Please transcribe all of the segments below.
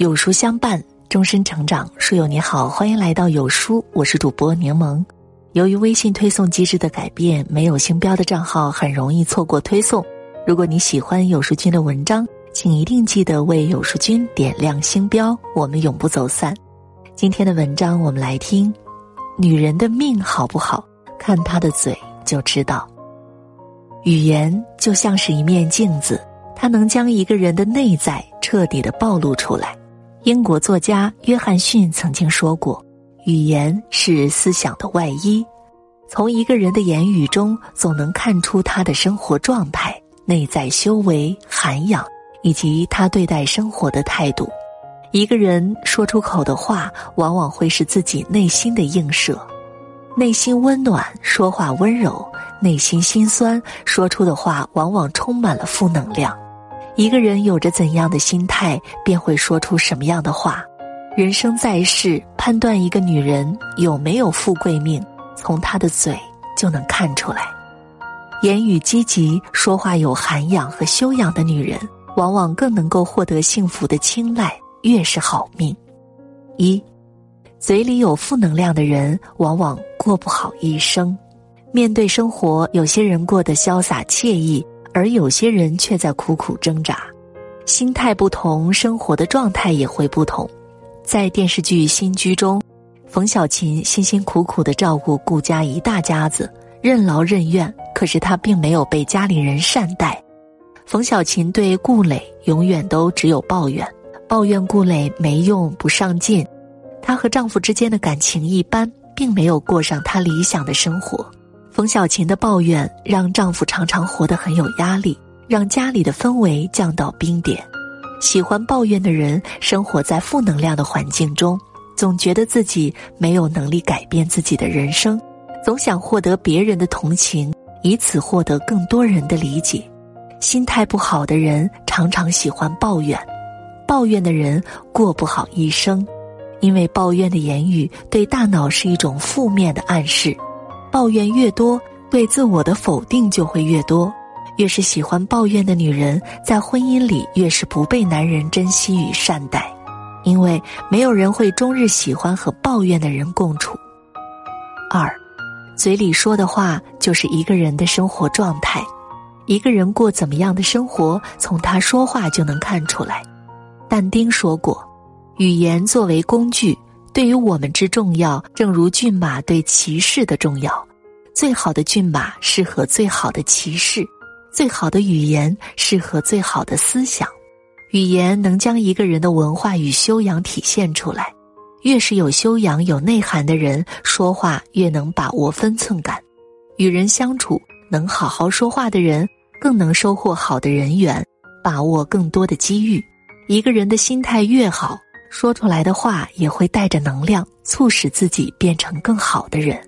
有书相伴，终身成长。书友你好，欢迎来到有书，我是主播柠檬。由于微信推送机制的改变，没有星标的账号很容易错过推送。如果你喜欢有书君的文章，请一定记得为有书君点亮星标，我们永不走散。今天的文章，我们来听：女人的命好不好，看她的嘴就知道。语言就像是一面镜子，它能将一个人的内在彻底的暴露出来。英国作家约翰逊曾经说过：“语言是思想的外衣，从一个人的言语中，总能看出他的生活状态、内在修为、涵养，以及他对待生活的态度。一个人说出口的话，往往会是自己内心的映射。内心温暖，说话温柔；内心心酸，说出的话往往充满了负能量。”一个人有着怎样的心态，便会说出什么样的话。人生在世，判断一个女人有没有富贵命，从她的嘴就能看出来。言语积极、说话有涵养和修养的女人，往往更能够获得幸福的青睐，越是好命。一，嘴里有负能量的人，往往过不好一生。面对生活，有些人过得潇洒惬意。而有些人却在苦苦挣扎，心态不同，生活的状态也会不同。在电视剧《新居》中，冯小琴辛辛苦苦的照顾顾家一大家子，任劳任怨，可是她并没有被家里人善待。冯小琴对顾磊永远都只有抱怨，抱怨顾磊没用、不上进。她和丈夫之间的感情一般，并没有过上她理想的生活。冯小琴的抱怨让丈夫常常活得很有压力，让家里的氛围降到冰点。喜欢抱怨的人生活在负能量的环境中，总觉得自己没有能力改变自己的人生，总想获得别人的同情，以此获得更多人的理解。心态不好的人常常喜欢抱怨，抱怨的人过不好一生，因为抱怨的言语对大脑是一种负面的暗示。抱怨越多，对自我的否定就会越多。越是喜欢抱怨的女人，在婚姻里越是不被男人珍惜与善待，因为没有人会终日喜欢和抱怨的人共处。二，嘴里说的话就是一个人的生活状态。一个人过怎么样的生活，从他说话就能看出来。但丁说过：“语言作为工具。”对于我们之重要，正如骏马对骑士的重要。最好的骏马适合最好的骑士，最好的语言适合最好的思想。语言能将一个人的文化与修养体现出来。越是有修养、有内涵的人，说话越能把握分寸感。与人相处，能好好说话的人，更能收获好的人缘，把握更多的机遇。一个人的心态越好。说出来的话也会带着能量，促使自己变成更好的人。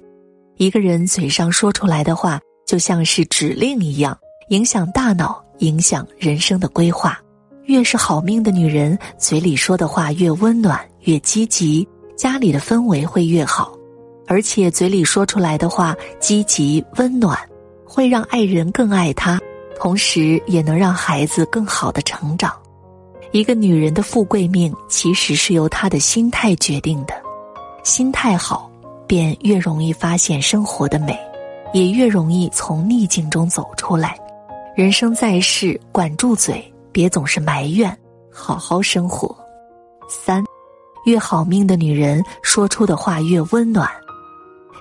一个人嘴上说出来的话，就像是指令一样，影响大脑，影响人生的规划。越是好命的女人，嘴里说的话越温暖、越积极，家里的氛围会越好。而且嘴里说出来的话积极温暖，会让爱人更爱她，同时也能让孩子更好的成长。一个女人的富贵命，其实是由她的心态决定的。心态好，便越容易发现生活的美，也越容易从逆境中走出来。人生在世，管住嘴，别总是埋怨，好好生活。三，越好命的女人，说出的话越温暖。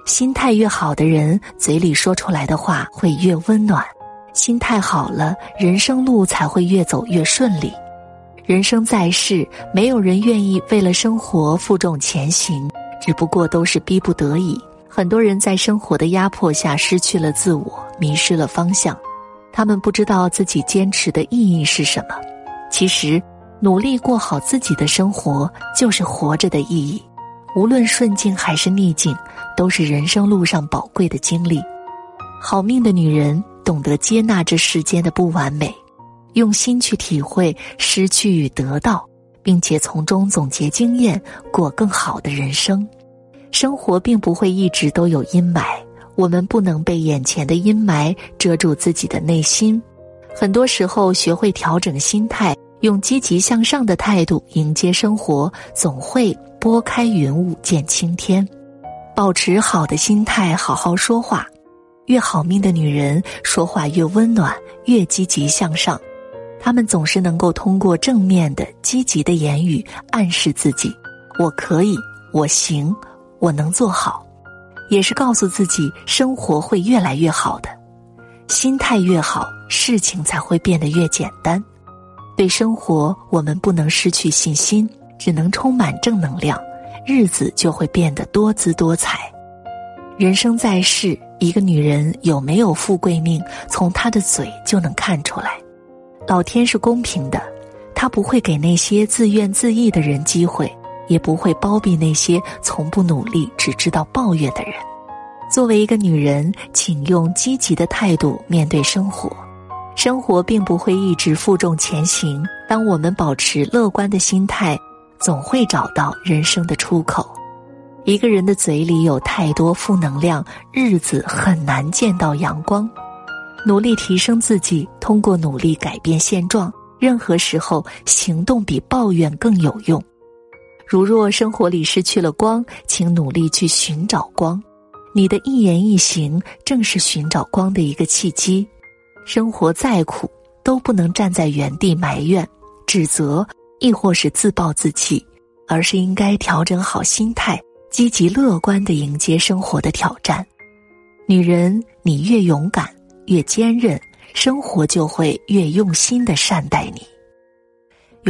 心态越好的人，嘴里说出来的话会越温暖。心态好了，人生路才会越走越顺利。人生在世，没有人愿意为了生活负重前行，只不过都是逼不得已。很多人在生活的压迫下失去了自我，迷失了方向，他们不知道自己坚持的意义是什么。其实，努力过好自己的生活，就是活着的意义。无论顺境还是逆境，都是人生路上宝贵的经历。好命的女人懂得接纳这世间的不完美。用心去体会失去与得到，并且从中总结经验，过更好的人生。生活并不会一直都有阴霾，我们不能被眼前的阴霾遮住自己的内心。很多时候，学会调整心态，用积极向上的态度迎接生活，总会拨开云雾见青天。保持好的心态，好好说话。越好命的女人，说话越温暖，越积极向上。她们总是能够通过正面的、积极的言语暗示自己：“我可以，我行，我能做好。”也是告诉自己，生活会越来越好的。心态越好，事情才会变得越简单。对生活，我们不能失去信心，只能充满正能量，日子就会变得多姿多彩。人生在世，一个女人有没有富贵命，从她的嘴就能看出来。老天是公平的，他不会给那些自怨自艾的人机会，也不会包庇那些从不努力、只知道抱怨的人。作为一个女人，请用积极的态度面对生活。生活并不会一直负重前行，当我们保持乐观的心态，总会找到人生的出口。一个人的嘴里有太多负能量，日子很难见到阳光。努力提升自己，通过努力改变现状。任何时候，行动比抱怨更有用。如若生活里失去了光，请努力去寻找光。你的一言一行，正是寻找光的一个契机。生活再苦，都不能站在原地埋怨、指责，亦或是自暴自弃，而是应该调整好心态，积极乐观的迎接生活的挑战。女人，你越勇敢、越坚韧，生活就会越用心的善待你。